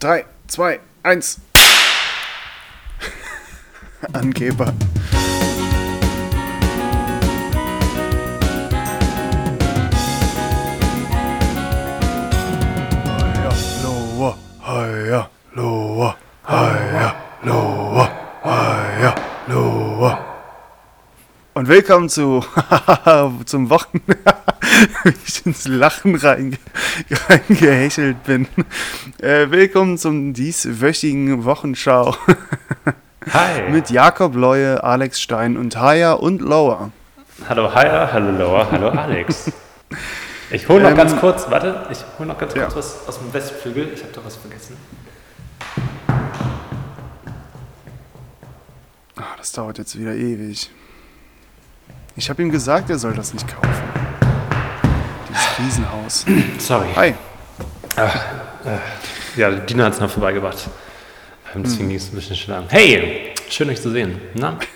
3, 2, 1. Angeber. Lower, higher, lower, higher, lower, higher, lower. Und willkommen zu zum Wochen, wie ich ins Lachen reinge reingehechelt bin. Äh, willkommen zum dieswöchigen Wochenschau Hi. mit Jakob Leue, Alex Stein und Higher und Lower. hallo Higher, hallo Lower, hallo Alex. Ich hole noch Ähm, ganz kurz, warte, ich hole noch ganz ja. kurz was aus dem Westflügel. Ich habe doch was vergessen. Ah, das dauert jetzt wieder ewig. Ich habe ihm gesagt, er soll das nicht kaufen. Riesenhaus. Sorry. Hi. Ja, Dina hat es noch vorbeigebracht. Ähm, Deswegen ging es ein bisschen schneller. Hey, schön euch zu sehen. Na?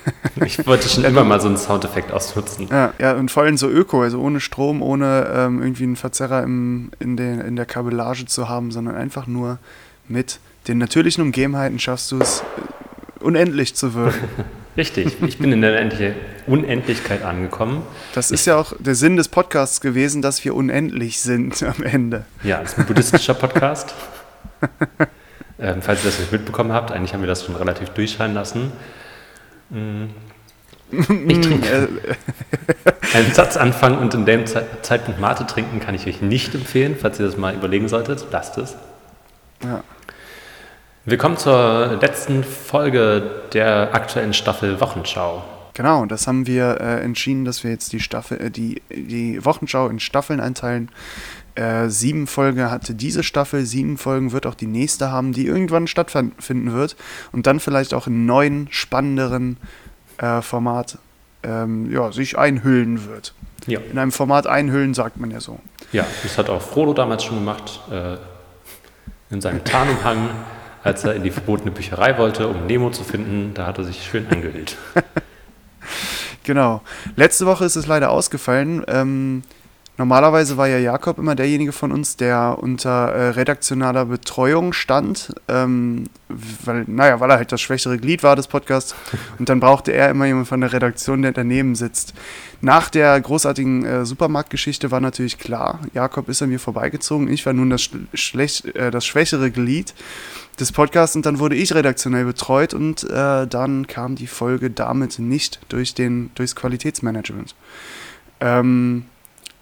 Ich wollte schon immer mal so einen Soundeffekt ausnutzen. Ja, ja, und vor allem so öko, also ohne Strom, ohne ähm, irgendwie einen Verzerrer im, in, den, in der Kabellage zu haben, sondern einfach nur mit den natürlichen Umgebenheiten schaffst du es, äh, unendlich zu wirken. Richtig, ich bin in der Unendlichkeit angekommen. Das ist ja auch der Sinn des Podcasts gewesen, dass wir unendlich sind am Ende. Ja, es ist ein buddhistischer Podcast. ähm, falls ihr das nicht mitbekommen habt, eigentlich haben wir das schon relativ durchscheinen lassen. Mm. Ich trinke Äh, einen Satz anfangen und in dem Ze Zeitpunkt Mate trinken kann ich euch nicht empfehlen, falls ihr das mal überlegen solltet. Lasst es. ja. Willkommen zur letzten Folge der aktuellen Staffel Wochenschau. Genau, und das haben wir äh, entschieden, dass wir jetzt die Staffel, äh, die, die Wochenschau in Staffeln einteilen. Äh, sieben Folgen hatte diese Staffel, sieben Folgen wird auch die nächste haben, die irgendwann stattfinden wird und dann vielleicht auch in neuen, spannenderen äh, Format ähm, ja, sich einhüllen wird. Ja, In einem Format einhüllen sagt man ja so. ja das hat auch Frodo damals schon gemacht, äh, in seinem Tarnumhang, als er in die verbotene Bücherei wollte, um Nemo zu finden. Da hat er sich schön eingehüllt. Genau. Letzte Woche ist es leider ausgefallen. Ähm, normalerweise war ja Jakob immer derjenige von uns, der unter äh, redaktionaler Betreuung stand, ähm, weil, naja, weil er halt das schwächere Glied war des Podcasts. Und dann brauchte er immer jemanden von der Redaktion, der daneben sitzt. Nach der großartigen äh, Supermarktgeschichte war natürlich klar, Jakob ist an mir vorbeigezogen. Ich war nun das, schl- schlecht, äh, das schwächere Glied des Podcasts und dann wurde ich redaktionell betreut und äh, dann kam die Folge damit nicht durch den, durchs Qualitätsmanagement. Ähm,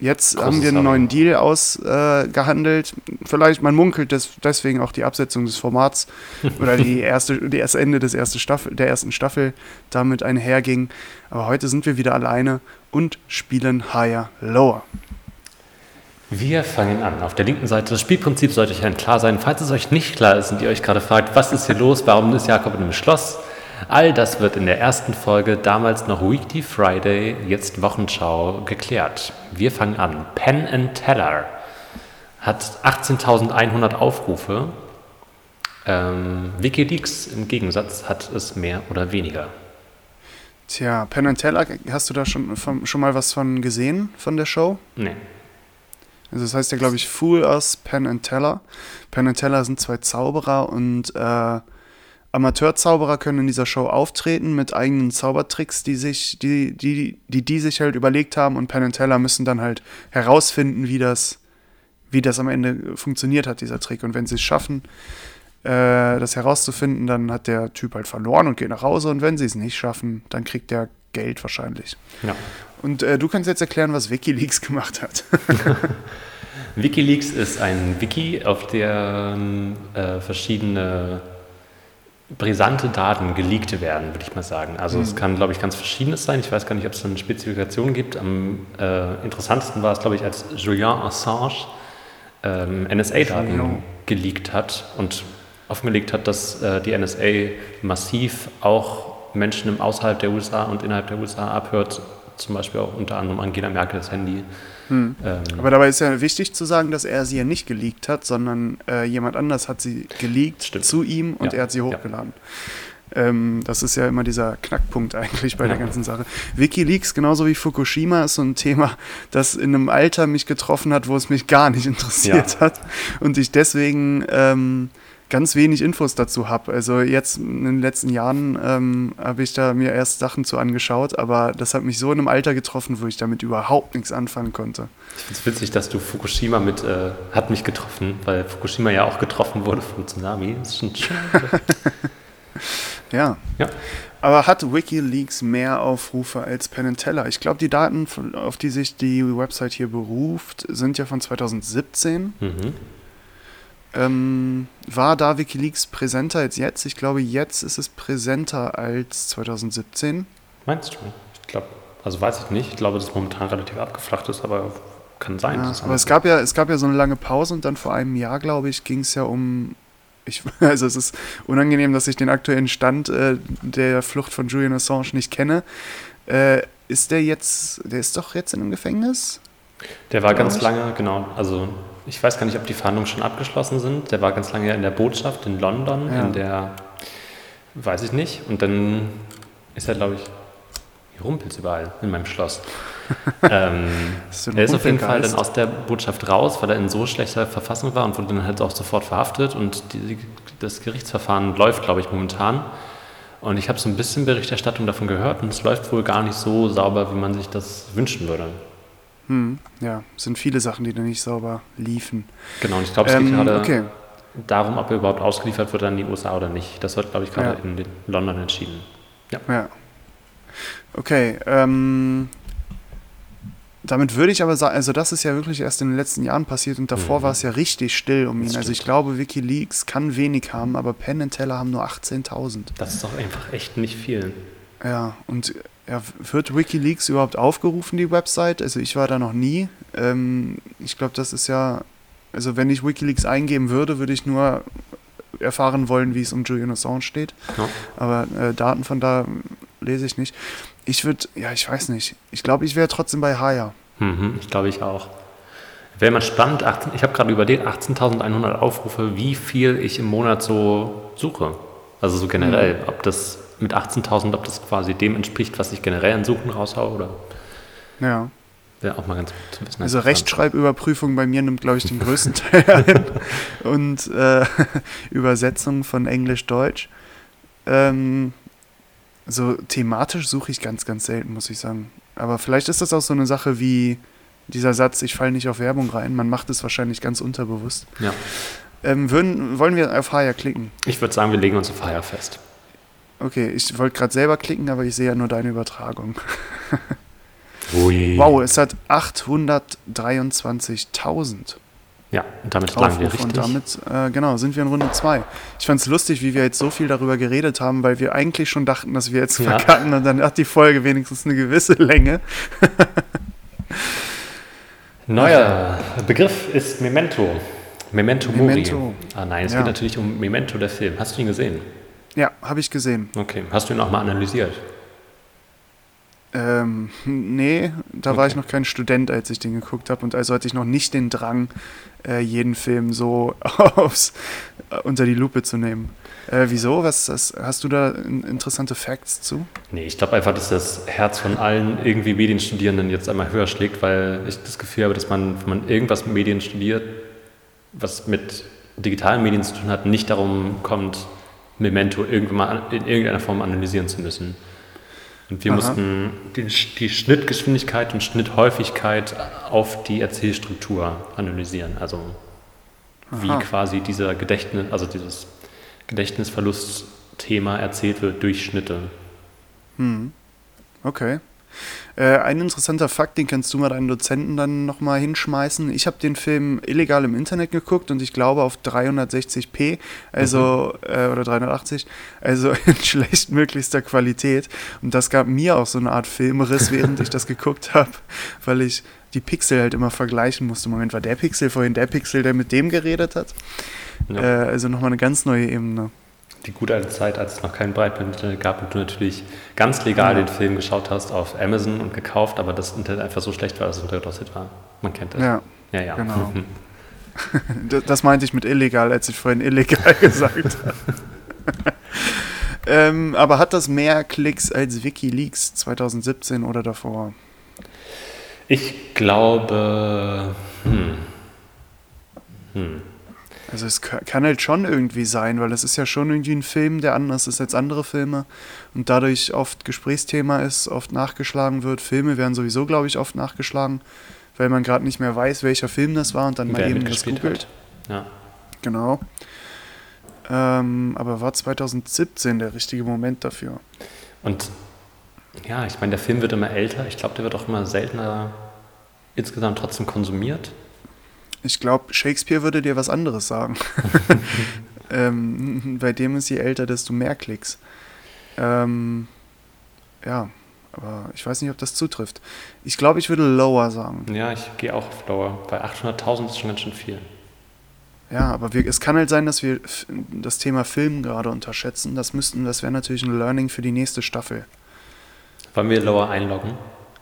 jetzt Großes haben wir einen neuen Deal ausgehandelt. Äh. Vielleicht, man munkelt des, deswegen auch die Absetzung des Formats oder die erste, die erste Ende des erste Staffel, der ersten Staffel damit einherging. Aber heute sind wir wieder alleine und spielen Higher Lower. Wir fangen an. Auf der linken Seite, das Spielprinzip sollte euch allen klar sein. Falls es euch nicht klar ist und ihr euch gerade fragt, was ist hier los, warum ist Jakob in einem Schloss, all das wird in der ersten Folge, damals noch Weekly Friday, jetzt Wochenschau, geklärt. Wir fangen an. Penn and Teller hat 18.100 Aufrufe. Ähm, Wikileaks im Gegensatz hat es mehr oder weniger. Tja, Penn and Teller, hast du da schon, von, schon mal was von gesehen, von der Show? Nee. Also das heißt ja, glaube ich, Fool Us, Penn and Teller. Penn and Teller sind zwei Zauberer und äh, Amateurzauberer können in dieser Show auftreten mit eigenen Zaubertricks, die sich, die, die, die, die sich halt überlegt haben und Penn and Teller müssen dann halt herausfinden, wie das, wie das am Ende funktioniert hat, dieser Trick. Und wenn sie es schaffen, äh, das herauszufinden, dann hat der Typ halt verloren und geht nach Hause. Und wenn sie es nicht schaffen, dann kriegt der Geld wahrscheinlich. Ja. Und äh, du kannst jetzt erklären, was Wikileaks gemacht hat. Wikileaks ist ein Wiki, auf dem äh, verschiedene brisante Daten geleakt werden, würde ich mal sagen. Also es kann, glaube ich, ganz verschiedenes sein. Ich weiß gar nicht, ob es eine Spezifikation gibt. Am äh, interessantesten war es, glaube ich, als Julian Assange ähm, NSA-Daten geleakt hat und offengelegt hat, dass äh, die NSA massiv auch Menschen im außerhalb der USA und innerhalb der USA abhört, zum Beispiel auch unter anderem Angela Merkels Handy. Ähm, Aber dabei ist ja wichtig zu sagen, dass er sie ja nicht geleakt hat, sondern äh, jemand anders hat sie geleakt Stimmt. zu ihm und Ja, er hat sie ja. hochgeladen. Ähm, das ist ja immer dieser Knackpunkt eigentlich bei der Ja. ganzen Sache. Wikileaks, genauso wie Fukushima, ist so ein Thema, das in einem Alter mich getroffen hat, wo es mich gar nicht interessiert Ja. hat und ich deswegen ähm, ganz wenig Infos dazu habe. Also jetzt in den letzten Jahren ähm, habe ich da mir erst Sachen zu angeschaut, aber das hat mich so in einem Alter getroffen, wo ich damit überhaupt nichts anfangen konnte. Ich finde es witzig, dass du Fukushima mit, äh, hat mich getroffen, weil Fukushima ja auch getroffen wurde vom Tsunami. Das ist schon schön. ja. ja. Aber hat WikiLeaks mehr Aufrufe als Penn Teller? Ich glaube, die Daten, auf die sich die Website hier beruft, sind ja von 2017. Mhm. Ähm, war da Wikileaks präsenter als jetzt? Ich glaube, jetzt ist es präsenter als 2017. Meinst du? Ich glaube, also weiß ich nicht. Ich glaube, dass es momentan relativ abgeflacht ist, aber kann sein. Ja, aber es gab, ja, es gab ja so eine lange Pause und dann vor einem Jahr, glaube ich, ging es ja um. Ich, also es ist unangenehm, dass ich den aktuellen Stand äh, der Flucht von Julian Assange nicht kenne. Äh, ist der jetzt, der ist doch jetzt in einem Gefängnis? Der war ganz lange, genau, also ich weiß gar nicht, ob die Verhandlungen schon abgeschlossen sind. Der war ganz lange in der Botschaft in London, ja. in der, weiß ich nicht. Und dann ist er, glaube ich, hier rumpelt überall in meinem Schloss. ähm, ist er ist auf jeden Fall dann aus der Botschaft raus, weil er in so schlechter Verfassung war und wurde dann halt auch sofort verhaftet. Und die, das Gerichtsverfahren läuft, glaube ich, momentan. Und ich habe so ein bisschen Berichterstattung davon gehört und es läuft wohl gar nicht so sauber, wie man sich das wünschen würde. Hm, ja, sind viele Sachen, die da nicht sauber liefen. Genau, und ich glaube, es geht ähm, gerade okay. darum, ob er überhaupt ausgeliefert wird an die USA oder nicht. Das wird, glaube ich, gerade ja. in London entschieden. Ja. ja. Okay, ähm, damit würde ich aber sagen, also das ist ja wirklich erst in den letzten Jahren passiert und davor mhm. war es ja richtig still um ihn. Also ich glaube, Wikileaks kann wenig haben, aber Penn Teller haben nur 18.000. Das ist doch einfach echt nicht viel. Ja, und ja, wird Wikileaks überhaupt aufgerufen, die Website? Also ich war da noch nie. Ähm, ich glaube, das ist ja, also wenn ich Wikileaks eingeben würde, würde ich nur erfahren wollen, wie es um Julian Assange steht. Ja. Aber äh, Daten von da lese ich nicht. Ich würde, ja, ich weiß nicht. Ich glaube, ich wäre trotzdem bei Haya. Mhm, ich glaube, ich auch. Wäre mal spannend, 18, ich habe gerade überlegt, 18.100 Aufrufe, wie viel ich im Monat so suche. Also so generell, mhm. ob das mit 18.000, ob das quasi dem entspricht, was ich generell an Suchen raushaue oder. Ja. Wäre auch mal ganz gut zu wissen. Also Rechtschreibüberprüfung bei mir nimmt, glaube ich, den größten Teil ein. Und äh, Übersetzung von Englisch-Deutsch. Ähm, so thematisch suche ich ganz, ganz selten, muss ich sagen. Aber vielleicht ist das auch so eine Sache wie dieser Satz, ich falle nicht auf Werbung rein. Man macht es wahrscheinlich ganz unterbewusst. Ja. Ähm, würden, wollen wir auf Haya klicken? Ich würde sagen, wir legen uns auf Haya fest. Okay, ich wollte gerade selber klicken, aber ich sehe ja nur deine Übertragung. Ui. Wow, es hat 823.000. Ja, und damit lagen wir richtig. Und damit, äh, genau, sind wir in Runde 2. Ich fand es lustig, wie wir jetzt so viel darüber geredet haben, weil wir eigentlich schon dachten, dass wir jetzt ja. verkacken und dann hat die Folge wenigstens eine gewisse Länge. Neuer Begriff ist Memento. Memento, Memento. Mori. Ah nein, es ja. geht natürlich um Memento, der Film. Hast du ihn gesehen? Ja, habe ich gesehen. Okay. Hast du ihn auch mal analysiert? Ähm, nee, da okay. war ich noch kein Student, als ich den geguckt habe und also hatte ich noch nicht den Drang, äh, jeden Film so aufs, äh, unter die Lupe zu nehmen. Äh, wieso? Was, was, hast du da interessante Facts zu? Nee, ich glaube einfach, dass das Herz von allen irgendwie Medienstudierenden jetzt einmal höher schlägt, weil ich das Gefühl habe, dass man, wenn man irgendwas mit Medien studiert, was mit digitalen Medien zu tun hat, nicht darum kommt, Memento irgendwann mal in irgendeiner Form analysieren zu müssen. Und wir Aha. mussten die, die, Schnittgeschwindigkeit und Schnitthäufigkeit auf die Erzählstruktur analysieren. Also Aha. wie quasi dieser Gedächtnis, also dieses Gedächtnisverlustthema erzählt wird durch Schnitte. Hm. Okay. Äh, ein interessanter Fakt, den kannst du mal deinen Dozenten dann nochmal hinschmeißen. Ich habe den Film illegal im Internet geguckt und ich glaube auf 360p, also mhm. äh, oder 380, also in schlechtmöglichster Qualität. Und das gab mir auch so eine Art Filmriss, während ich das geguckt habe, weil ich die Pixel halt immer vergleichen musste. Moment, war der Pixel vorhin der Pixel, der mit dem geredet hat? Ja. Äh, also nochmal eine ganz neue Ebene die gute alte Zeit, als es noch kein Breitband-Internet gab und du natürlich ganz legal ja. den Film geschaut hast auf Amazon und gekauft, aber das Internet einfach so schlecht war, dass es untergedrosselt war. Man kennt das. Ja, ja, ja. genau. das meinte ich mit illegal, als ich vorhin illegal gesagt habe. ähm, aber hat das mehr Klicks als Wikileaks 2017 oder davor? Ich glaube, hm. Hm. Also es kann halt schon irgendwie sein, weil es ist ja schon irgendwie ein Film, der anders ist als andere Filme und dadurch oft Gesprächsthema ist, oft nachgeschlagen wird. Filme werden sowieso, glaube ich, oft nachgeschlagen, weil man gerade nicht mehr weiß, welcher Film das war und dann Wer mal eben das googelt. Ja. Genau. Ähm, aber war 2017 der richtige Moment dafür? Und ja, ich meine, der Film wird immer älter. Ich glaube, der wird auch immer seltener insgesamt trotzdem konsumiert. Ich glaube, Shakespeare würde dir was anderes sagen. ähm, bei dem ist je älter, desto mehr Klicks. Ähm, ja, aber ich weiß nicht, ob das zutrifft. Ich glaube, ich würde lower sagen. Ja, ich gehe auch auf lower. Bei 800.000 ist schon ganz schön viel. Ja, aber wir, es kann halt sein, dass wir das Thema Film gerade unterschätzen. Das müssten, das wäre natürlich ein Learning für die nächste Staffel. Wollen wir lower einloggen?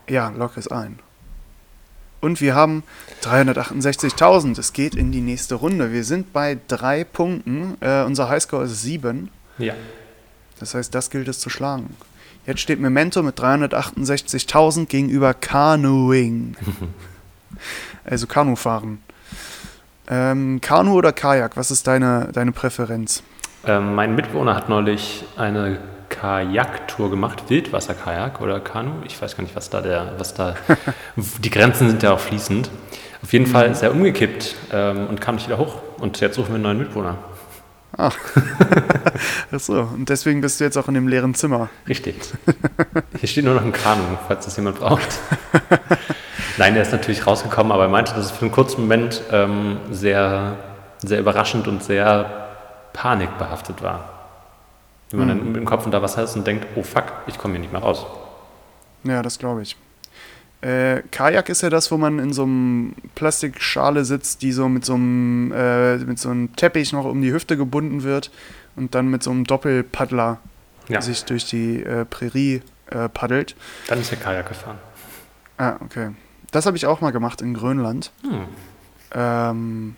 Ja, log es ein. Und wir haben 368.000. Es geht in die nächste Runde. Wir sind bei drei Punkten. Äh, unser Highscore ist sieben. Ja. Das heißt, das gilt es zu schlagen. Jetzt steht Memento mit 368.000 gegenüber Canoeing. also Kanufahren. Ähm, Kanu oder Kajak? Was ist deine, deine Präferenz? Ähm, mein Mitbewohner hat neulich eine Kajaktour gemacht, Wildwasserkajak oder Kanu. Ich weiß gar nicht, was da der, was da. die Grenzen sind ja auch fließend. Auf jeden mhm. Fall ist er umgekippt ähm, und kam nicht wieder hoch. Und jetzt suchen wir einen neuen Mitbewohner. Ach. Ach so, und deswegen bist du jetzt auch in dem leeren Zimmer. Richtig. Hier steht nur noch ein Kanu, falls das jemand braucht. Nein, er ist natürlich rausgekommen, aber er meinte, dass es für einen kurzen Moment ähm, sehr, sehr überraschend und sehr panikbehaftet war. Wenn man mhm. dann im Kopf unter Wasser ist und denkt, oh fuck, ich komme hier nicht mehr raus. Ja, das glaube ich. Äh, Kajak ist ja das, wo man in so einem Plastikschale sitzt, die so mit so einem, äh, mit so einem Teppich noch um die Hüfte gebunden wird und dann mit so einem Doppelpaddler ja. sich durch die äh, Prärie äh, paddelt. Dann ist ja Kajak gefahren. Ah, okay. Das habe ich auch mal gemacht in Grönland. Hm. Ähm,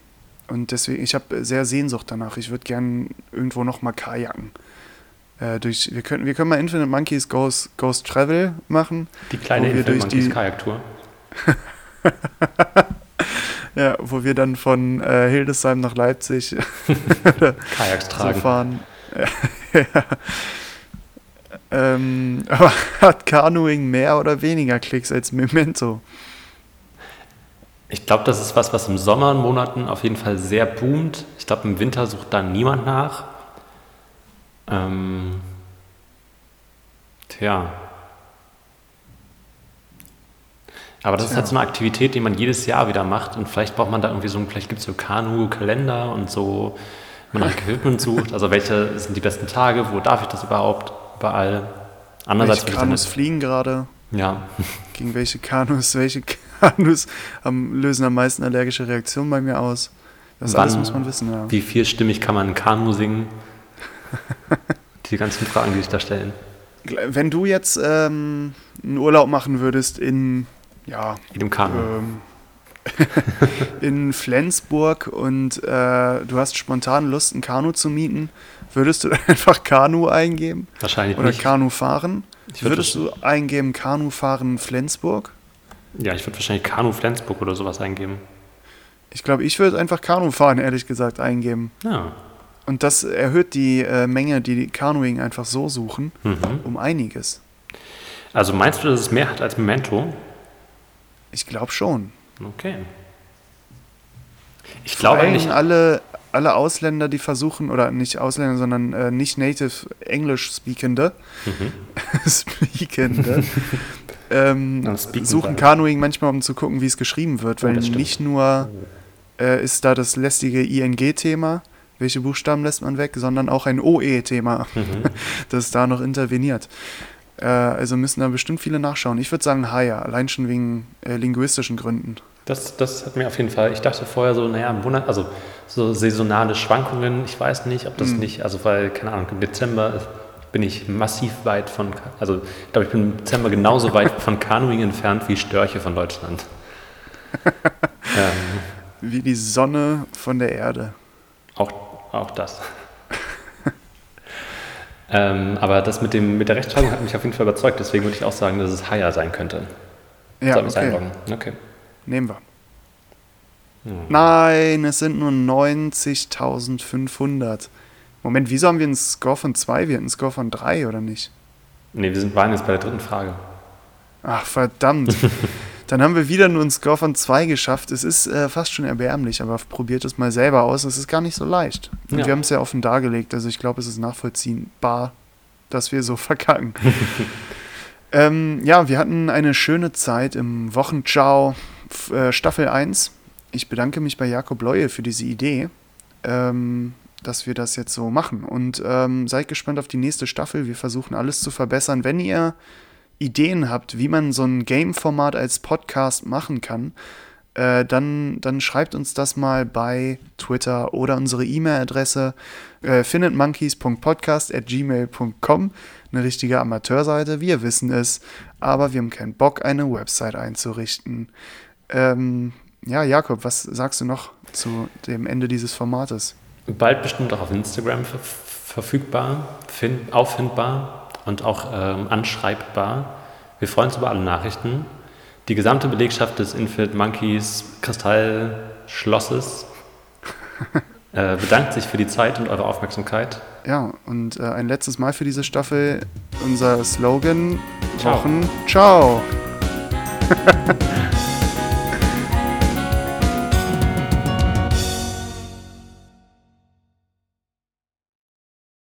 und deswegen, ich habe sehr Sehnsucht danach. Ich würde gern irgendwo noch mal kajaken. Äh, durch, wir, können, wir können mal Infinite Monkeys Goes, Goes Travel machen. Die kleine Infinite Monkeys Kajak-Tour. ja, wo wir dann von äh, Hildesheim nach Leipzig Kajaks tragen. So fahren. ja. Ähm, aber hat Canoeing mehr oder weniger Klicks als Memento? Ich glaube, das ist was, was im Sommermonaten auf jeden Fall sehr boomt. Ich glaube, im Winter sucht da niemand nach. Ähm, tja. Aber das tja. ist halt so eine Aktivität, die man jedes Jahr wieder macht und vielleicht braucht man da irgendwie so, vielleicht gibt es so Kanu-Kalender und so, man nach Equipment sucht, also welche sind die besten Tage, wo darf ich das überhaupt, überall. Andererseits welche Kanus fliegen gerade? Ja. Gegen welche Kanus, welche Kanus haben, lösen am meisten allergische Reaktionen bei mir aus? Das Wann, alles muss man wissen, ja. Wie vielstimmig kann man ein Kanu singen? die ganzen Fragen, die sich da stellen. Wenn du jetzt ähm, einen Urlaub machen würdest in, ja. In dem Kanu. Ähm, in Flensburg und äh, du hast spontan Lust, ein Kanu zu mieten, würdest du einfach Kanu eingeben? Wahrscheinlich Oder nicht. Oder Kanu fahren? Würd würdest du eingeben Kanu fahren Flensburg? Ja, ich würde wahrscheinlich Kanu Flensburg oder sowas eingeben. Ich glaube, ich würde einfach Kanu fahren, ehrlich gesagt, eingeben. Ja. Und das erhöht die äh, Menge, die, die Canoeing einfach so suchen, mhm. um einiges. Also meinst du, dass es mehr hat als Memento? Ich glaube schon. Okay. Ich glaube nicht. Alle, alle Ausländer, die versuchen, oder nicht Ausländer, sondern äh, nicht Native Englisch Speakende, mhm. Speakende, ähm, suchen Canoeing manchmal, um zu gucken, wie es geschrieben wird, oh, weil nicht nur äh, ist da das lästige ING-Thema, welche Buchstaben lässt man weg, sondern auch ein OE-Thema, mhm. das da noch interveniert. Äh, also müssen da bestimmt viele nachschauen. Ich würde sagen Haya, allein schon wegen äh, linguistischen Gründen. Das, das hat mir auf jeden Fall, ich dachte vorher so, naja, Monat, also so saisonale Schwankungen, ich weiß nicht, ob das mhm. nicht, also weil, keine Ahnung, im Dezember bin ich massiv weit von, also ich glaube, ich bin im Dezember genauso weit von Canoeing entfernt wie Störche von Deutschland. ähm, wie die Sonne von der Erde. Auch auch das. ähm, aber das mit, dem, mit der Rechtschreibung hat mich auf jeden Fall überzeugt, deswegen würde ich auch sagen, dass es Haya sein könnte. Ja, okay. okay. Nehmen wir. Hm. Nein, es sind nur 90.500. Moment, wieso haben wir einen Score von 2? Wir hatten einen Score von 3, oder nicht? Nee, wir sind, waren jetzt bei der dritten Frage. Ach, verdammt. Dann haben wir wieder nur einen Score von 2 geschafft. Es ist äh, fast schon erbärmlich, aber probiert es mal selber aus. Es ist gar nicht so leicht. Und ja. wir haben es ja offen dargelegt. Also ich glaube, es ist nachvollziehbar, dass wir so verkacken. ähm, ja, wir hatten eine schöne Zeit im Wochenschau äh, Staffel 1. Ich bedanke mich bei Jakob Leue für diese Idee. Ähm, dass wir das jetzt so machen. Und ähm, seid gespannt auf die nächste Staffel. Wir versuchen alles zu verbessern. Wenn ihr Ideen habt, wie man so ein Game-Format als Podcast machen kann, äh, dann, dann schreibt uns das mal bei Twitter oder unsere E-Mail-Adresse äh, finitmonkeys.podcast.gmail.com. Eine richtige Amateurseite, wir wissen es, aber wir haben keinen Bock, eine Website einzurichten. Ähm, ja, Jakob, was sagst du noch zu dem Ende dieses Formates? Bald bestimmt auch auf Instagram ver verfügbar, auffindbar und auch ähm, anschreibbar. Wir freuen uns über alle Nachrichten. Die gesamte Belegschaft des Infinite Monkeys Kristallschlosses äh, bedankt sich für die Zeit und eure Aufmerksamkeit. Ja, und äh, ein letztes Mal für diese Staffel unser Slogan: Ciao. Wochen. Ciao.